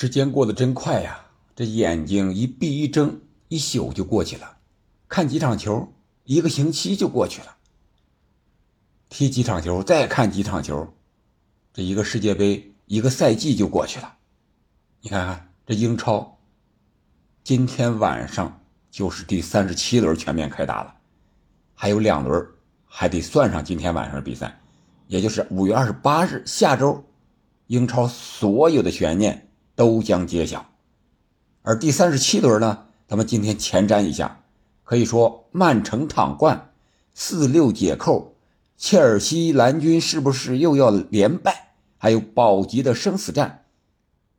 时间过得真快呀，这眼睛一闭一睁，一宿就过去了。看几场球，一个星期就过去了。踢几场球，再看几场球，这一个世界杯，一个赛季就过去了。你看看这英超，今天晚上就是第三十七轮全面开打了，还有两轮，还得算上今天晚上的比赛，也就是五月二十八日下周，英超所有的悬念。都将揭晓，而第三十七轮呢？咱们今天前瞻一下，可以说曼城躺冠，四六解扣，切尔西蓝军是不是又要连败？还有保级的生死战，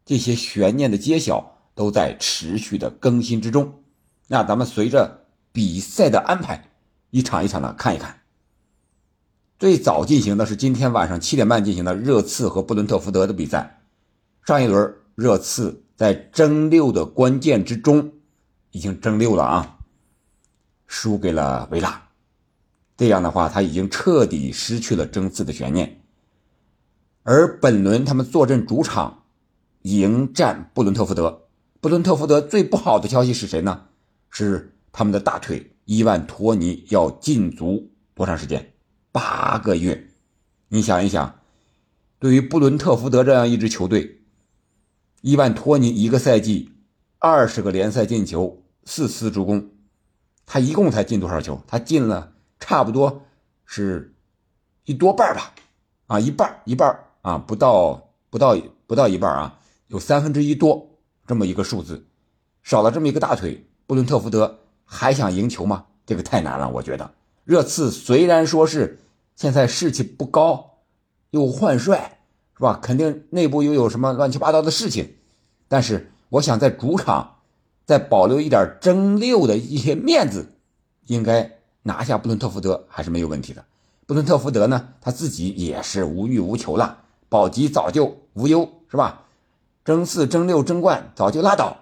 这些悬念的揭晓都在持续的更新之中。那咱们随着比赛的安排，一场一场的看一看。最早进行的是今天晚上七点半进行的热刺和布伦特福德的比赛，上一轮。热刺在争六的关键之中，已经争六了啊，输给了维拉。这样的话，他已经彻底失去了争四的悬念。而本轮他们坐镇主场迎战布伦特福德。布伦特福德最不好的消息是谁呢？是他们的大腿伊万托尼要禁足多长时间？八个月。你想一想，对于布伦特福德这样一支球队。伊万托尼一个赛季二十个联赛进球，四次助攻，他一共才进多少球？他进了差不多是一多半吧，啊，一半一半啊，不到不到不到一半啊，有三分之一多这么一个数字，少了这么一个大腿，布伦特福德还想赢球吗？这个太难了，我觉得。热刺虽然说是现在士气不高，又换帅。是吧？肯定内部又有什么乱七八糟的事情，但是我想在主场再保留一点争六的一些面子，应该拿下布伦特福德还是没有问题的。布伦特福德呢，他自己也是无欲无求了，保级早就无忧，是吧？争四、争六、争冠早就拉倒。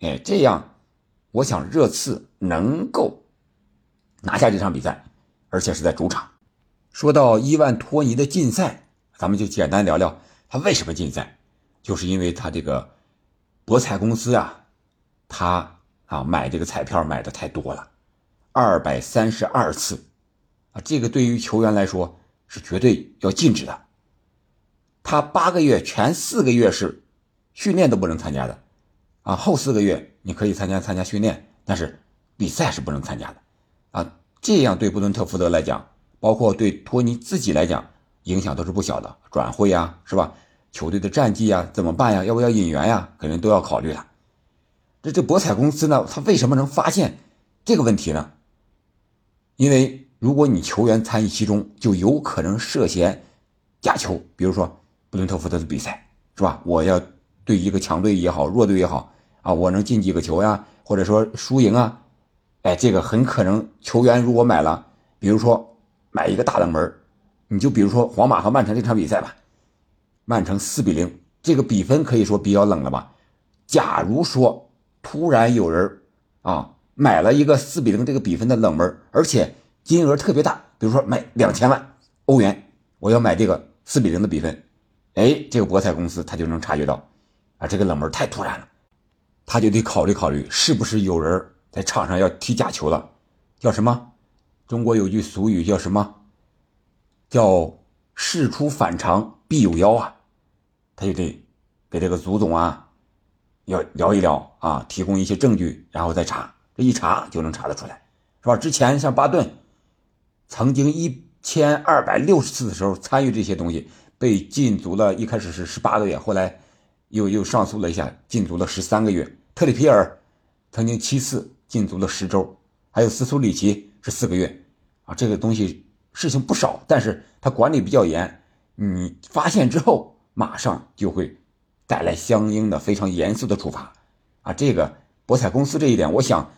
哎，这样，我想热刺能够拿下这场比赛，而且是在主场。说到伊万托尼的禁赛。咱们就简单聊聊他为什么禁赛，就是因为他这个博彩公司啊，他啊买这个彩票买的太多了，二百三十二次啊，这个对于球员来说是绝对要禁止的。他八个月前四个月是训练都不能参加的，啊，后四个月你可以参加参加训练，但是比赛是不能参加的，啊，这样对布伦特福德来讲，包括对托尼自己来讲。影响都是不小的，转会呀，是吧？球队的战绩呀，怎么办呀？要不要引援呀？肯定都要考虑的。这这博彩公司呢，他为什么能发现这个问题呢？因为如果你球员参与其中，就有可能涉嫌假球。比如说布伦特福德的比赛，是吧？我要对一个强队也好，弱队也好啊，我能进几个球呀？或者说输赢啊？哎，这个很可能球员如果买了，比如说买一个大冷门。你就比如说皇马和曼城这场比赛吧，曼城四比零，这个比分可以说比较冷了吧？假如说突然有人啊买了一个四比零这个比分的冷门，而且金额特别大，比如说买两千万欧元，我要买这个四比零的比分，哎，这个博彩公司他就能察觉到，啊，这个冷门太突然了，他就得考虑考虑是不是有人在场上要踢假球了，叫什么？中国有句俗语叫什么？叫事出反常必有妖啊，他就得给这个祖总啊要聊一聊啊，提供一些证据，然后再查，这一查就能查得出来，是吧？之前像巴顿曾经一千二百六十次的时候参与这些东西，被禁足了，一开始是十八个月，后来又又上诉了一下，禁足了十三个月。特里皮尔曾经七次禁足了十周，还有斯图里奇是四个月啊，这个东西。事情不少，但是他管理比较严，你发现之后马上就会带来相应的非常严肃的处罚，啊，这个博彩公司这一点，我想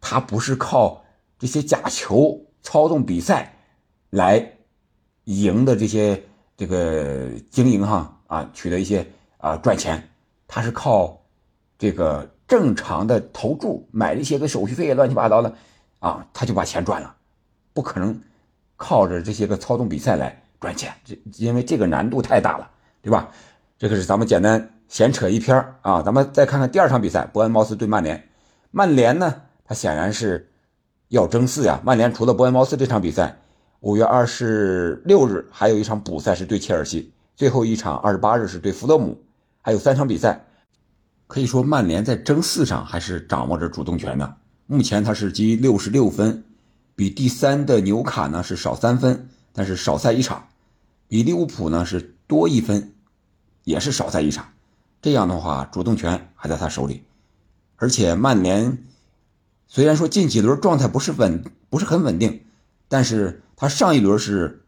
他不是靠这些假球操纵比赛来赢的这些这个经营哈啊取得一些啊赚钱，他是靠这个正常的投注买一些个手续费乱七八糟的啊，他就把钱赚了，不可能。靠着这些个操纵比赛来赚钱，这因为这个难度太大了，对吧？这个是咱们简单闲扯一篇啊。咱们再看看第二场比赛，伯恩茅斯对曼联。曼联呢，他显然是要争四呀。曼联除了伯恩茅斯这场比赛，五月二十六日还有一场补赛是对切尔西，最后一场二十八日是对弗勒姆，还有三场比赛。可以说，曼联在争四上还是掌握着主动权的。目前他是积六十六分，比第三的纽卡呢是少三分，但是少赛一场；比利物浦呢是多一分，也是少赛一场。这样的话，主动权还在他手里。而且曼联虽然说近几轮状态不是稳，不是很稳定，但是他上一轮是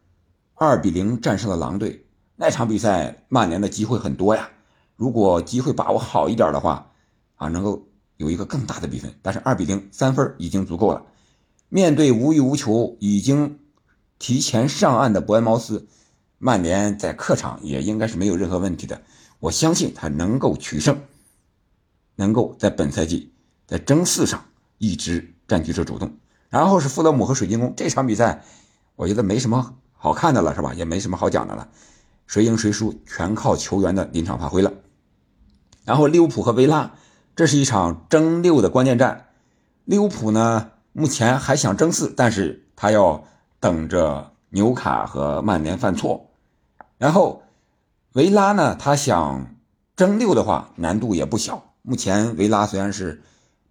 二比零战胜了狼队，那场比赛曼联的机会很多呀。如果机会把握好一点的话，啊，能够有一个更大的比分。但是二比零三分已经足够了。面对无欲无求、已经提前上岸的伯恩茅斯，曼联在客场也应该是没有任何问题的。我相信他能够取胜，能够在本赛季在争四上一直占据着主动。然后是富勒姆和水晶宫这场比赛，我觉得没什么好看的了，是吧？也没什么好讲的了，谁赢谁输全靠球员的临场发挥了。然后利物浦和维拉，这是一场争六的关键战。利物浦呢，目前还想争四，但是他要等着纽卡和曼联犯错。然后维拉呢，他想争六的话，难度也不小。目前维拉虽然是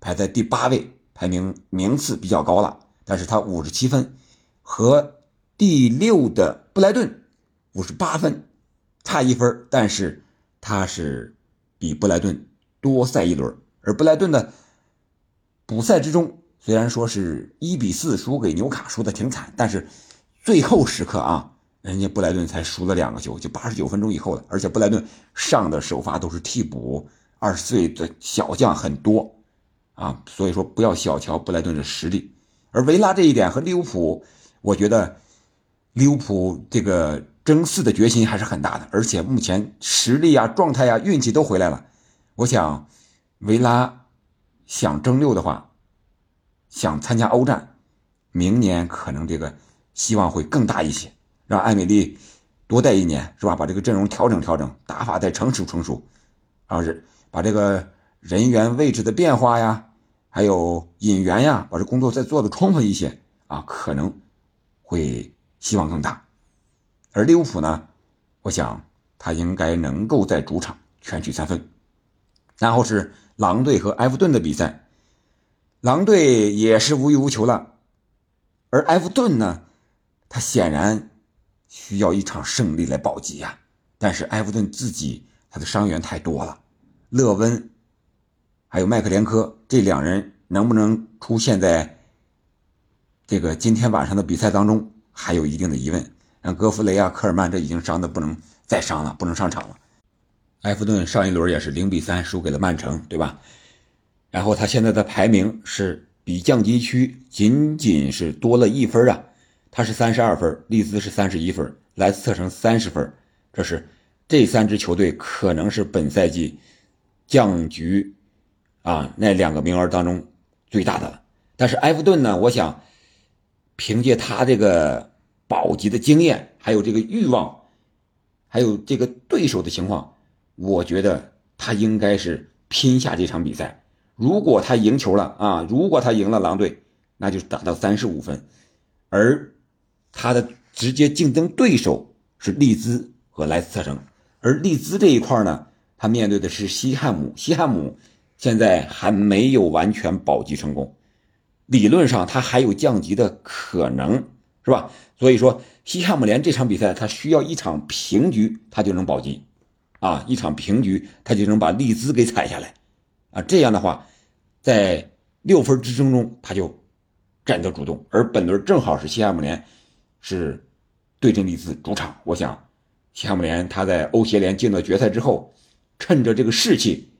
排在第八位，排名名次比较高了，但是他五十七分，和第六的布莱顿五十八分，差一分，但是他是。比布莱顿多赛一轮，而布莱顿的补赛之中，虽然说是一比四输给纽卡，输的挺惨，但是最后时刻啊，人家布莱顿才输了两个球，就八十九分钟以后了。而且布莱顿上的首发都是替补，二十岁的小将很多啊，所以说不要小瞧布莱顿的实力。而维拉这一点和利物浦，我觉得利物浦这个。争四的决心还是很大的，而且目前实力啊、状态啊、运气都回来了。我想，维拉想争六的话，想参加欧战，明年可能这个希望会更大一些。让艾米丽多带一年，是吧？把这个阵容调整调整，打法再成熟成熟，然后是把这个人员位置的变化呀，还有引援呀，把这工作再做的充分一些啊，可能会希望更大。而利物浦呢，我想他应该能够在主场全取三分。然后是狼队和埃弗顿的比赛，狼队也是无欲无求了，而埃弗顿呢，他显然需要一场胜利来保级呀。但是埃弗顿自己他的伤员太多了，勒温还有麦克连科这两人能不能出现在这个今天晚上的比赛当中，还有一定的疑问。像戈弗雷啊、科尔曼，这已经伤的不能再伤了，不能上场了。埃弗顿上一轮也是零比三输给了曼城，对吧？然后他现在的排名是比降级区仅仅是多了一分啊，他是三十二分，利兹是三十一分，莱斯特城三十分，这是这三支球队可能是本赛季降局啊那两个名额当中最大的。但是埃弗顿呢，我想凭借他这个。保级的经验，还有这个欲望，还有这个对手的情况，我觉得他应该是拼下这场比赛。如果他赢球了啊，如果他赢了狼队，那就达到三十五分，而他的直接竞争对手是利兹和莱斯特城。而利兹这一块呢，他面对的是西汉姆，西汉姆现在还没有完全保级成功，理论上他还有降级的可能。是吧？所以说，西汉姆联这场比赛，他需要一场平局，他就能保级，啊，一场平局，他就能把利兹给踩下来，啊，这样的话，在六分之争中，他就占得主动。而本轮正好是西汉姆联是对阵利兹主场，我想，西汉姆联他在欧协联进了决赛之后，趁着这个士气，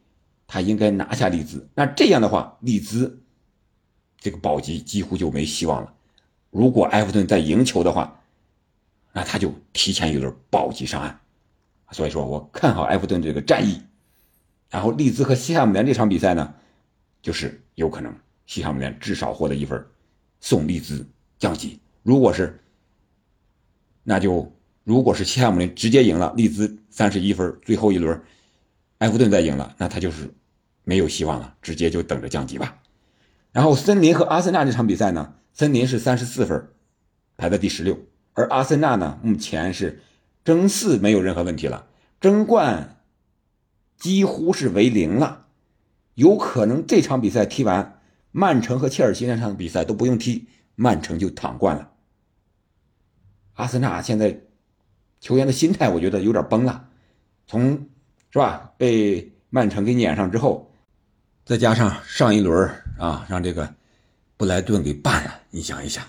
他应该拿下利兹。那这样的话，利兹这个保级几乎就没希望了。如果埃弗顿再赢球的话，那他就提前一轮保级上岸。所以说我看好埃弗顿这个战役。然后利兹和西汉姆联这场比赛呢，就是有可能西汉姆联至少获得一分，送利兹降级。如果是，那就如果是西汉姆联直接赢了，利兹三十一分，最后一轮埃弗顿再赢了，那他就是没有希望了，直接就等着降级吧。然后森林和阿森纳这场比赛呢，森林是三十四分，排在第十六，而阿森纳呢，目前是争四没有任何问题了，争冠几乎是为零了，有可能这场比赛踢完，曼城和切尔西那场比赛都不用踢，曼城就躺冠了。阿森纳现在球员的心态，我觉得有点崩了，从是吧被曼城给撵上之后，再加上上一轮啊，让这个布莱顿给办了。你想一想，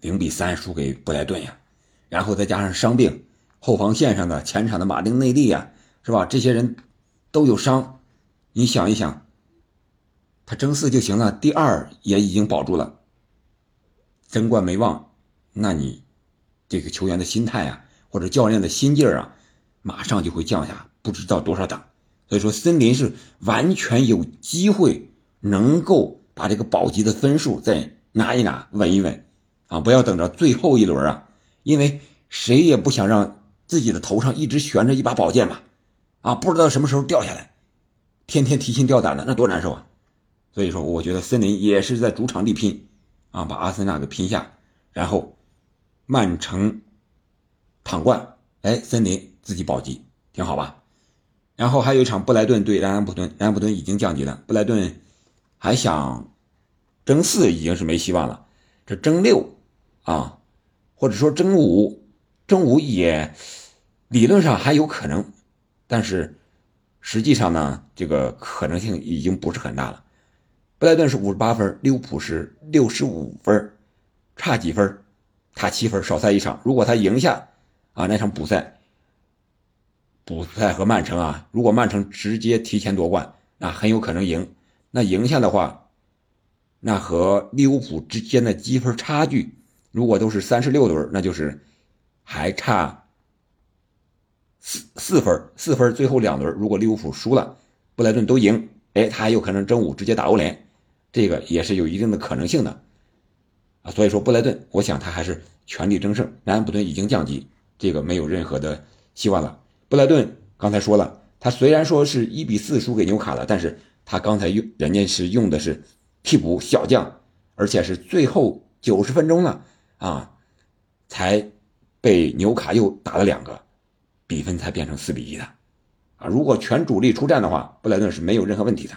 零比三输给布莱顿呀，然后再加上伤病，后防线上的前场的马丁内利呀，是吧？这些人都有伤，你想一想，他争四就行了，第二也已经保住了，争冠没望，那你这个球员的心态啊，或者教练的心劲儿啊，马上就会降下不知道多少档。所以说，森林是完全有机会能够。把这个保级的分数再拿一拿，稳一稳，啊，不要等着最后一轮啊，因为谁也不想让自己的头上一直悬着一把宝剑吧，啊，不知道什么时候掉下来，天天提心吊胆的，那多难受啊！所以说，我觉得森林也是在主场力拼，啊，把阿森纳给拼下，然后曼城躺冠，哎，森林自己保级，挺好吧？然后还有一场布莱顿对南安普顿，南安普顿已经降级了，布莱顿。还想争四已经是没希望了，这争六啊，或者说争五，争五也理论上还有可能，但是实际上呢，这个可能性已经不是很大了。布莱顿是五十八分，利物浦是六十五分，差几分？差七分，少赛一场。如果他赢下啊那场补赛，补赛和曼城啊，如果曼城直接提前夺冠，那很有可能赢。那赢下的话，那和利物浦之间的积分差距，如果都是三十六轮，那就是还差四四分，四分最后两轮，如果利物浦输了，布莱顿都赢，哎，他还有可能争五直接打欧联，这个也是有一定的可能性的啊。所以说布莱顿，我想他还是全力争胜。南安普顿已经降级，这个没有任何的希望了。布莱顿刚才说了，他虽然说是一比四输给纽卡了，但是。他刚才用人家是用的是替补小将，而且是最后九十分钟了啊，才被纽卡又打了两个，比分才变成四比一的啊。如果全主力出战的话，布莱顿是没有任何问题的。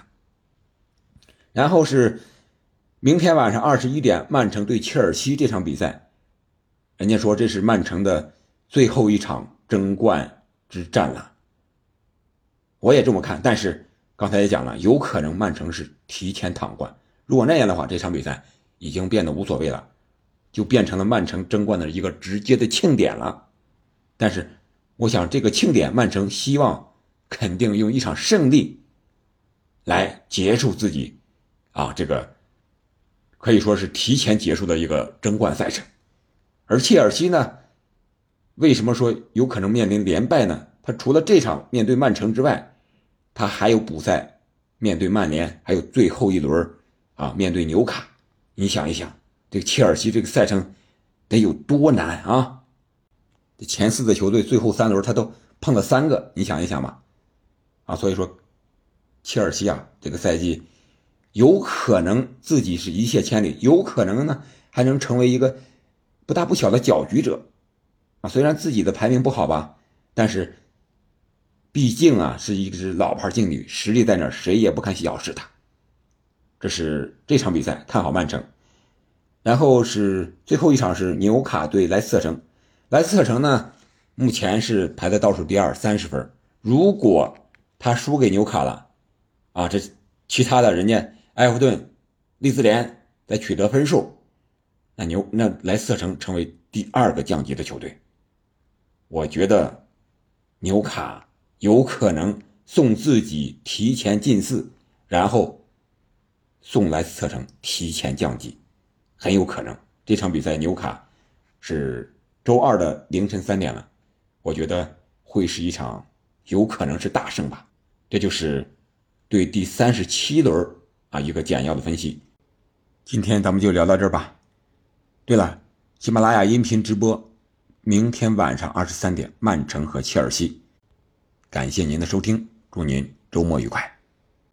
然后是明天晚上二十一点，曼城对切尔西这场比赛，人家说这是曼城的最后一场争冠之战了，我也这么看，但是。刚才也讲了，有可能曼城是提前躺冠。如果那样的话，这场比赛已经变得无所谓了，就变成了曼城争冠的一个直接的庆典了。但是，我想这个庆典，曼城希望肯定用一场胜利来结束自己啊，这个可以说是提前结束的一个争冠赛程。而切尔西呢，为什么说有可能面临连败呢？他除了这场面对曼城之外，他还有补赛，面对曼联，还有最后一轮啊，面对纽卡。你想一想，这个切尔西这个赛程得有多难啊！这前四个球队最后三轮他都碰了三个，你想一想吧。啊，所以说，切尔西啊，这个赛季有可能自己是一泻千里，有可能呢还能成为一个不大不小的搅局者啊。虽然自己的排名不好吧，但是。毕竟啊，是一支老牌劲旅，实力在那儿，谁也不敢小视他。这是这场比赛看好曼城，然后是最后一场是纽卡对莱斯特城。莱斯特城呢，目前是排在倒数第二，三十分。如果他输给纽卡了，啊，这其他的人家埃弗顿、利兹联在取得分数，那牛那莱斯特城成为第二个降级的球队。我觉得纽卡。有可能送自己提前进四，然后送莱斯特城提前降级，很有可能。这场比赛纽卡是周二的凌晨三点了，我觉得会是一场有可能是大胜吧。这就是对第三十七轮啊一个简要的分析。今天咱们就聊到这儿吧。对了，喜马拉雅音频直播，明天晚上二十三点，曼城和切尔西。感谢您的收听，祝您周末愉快。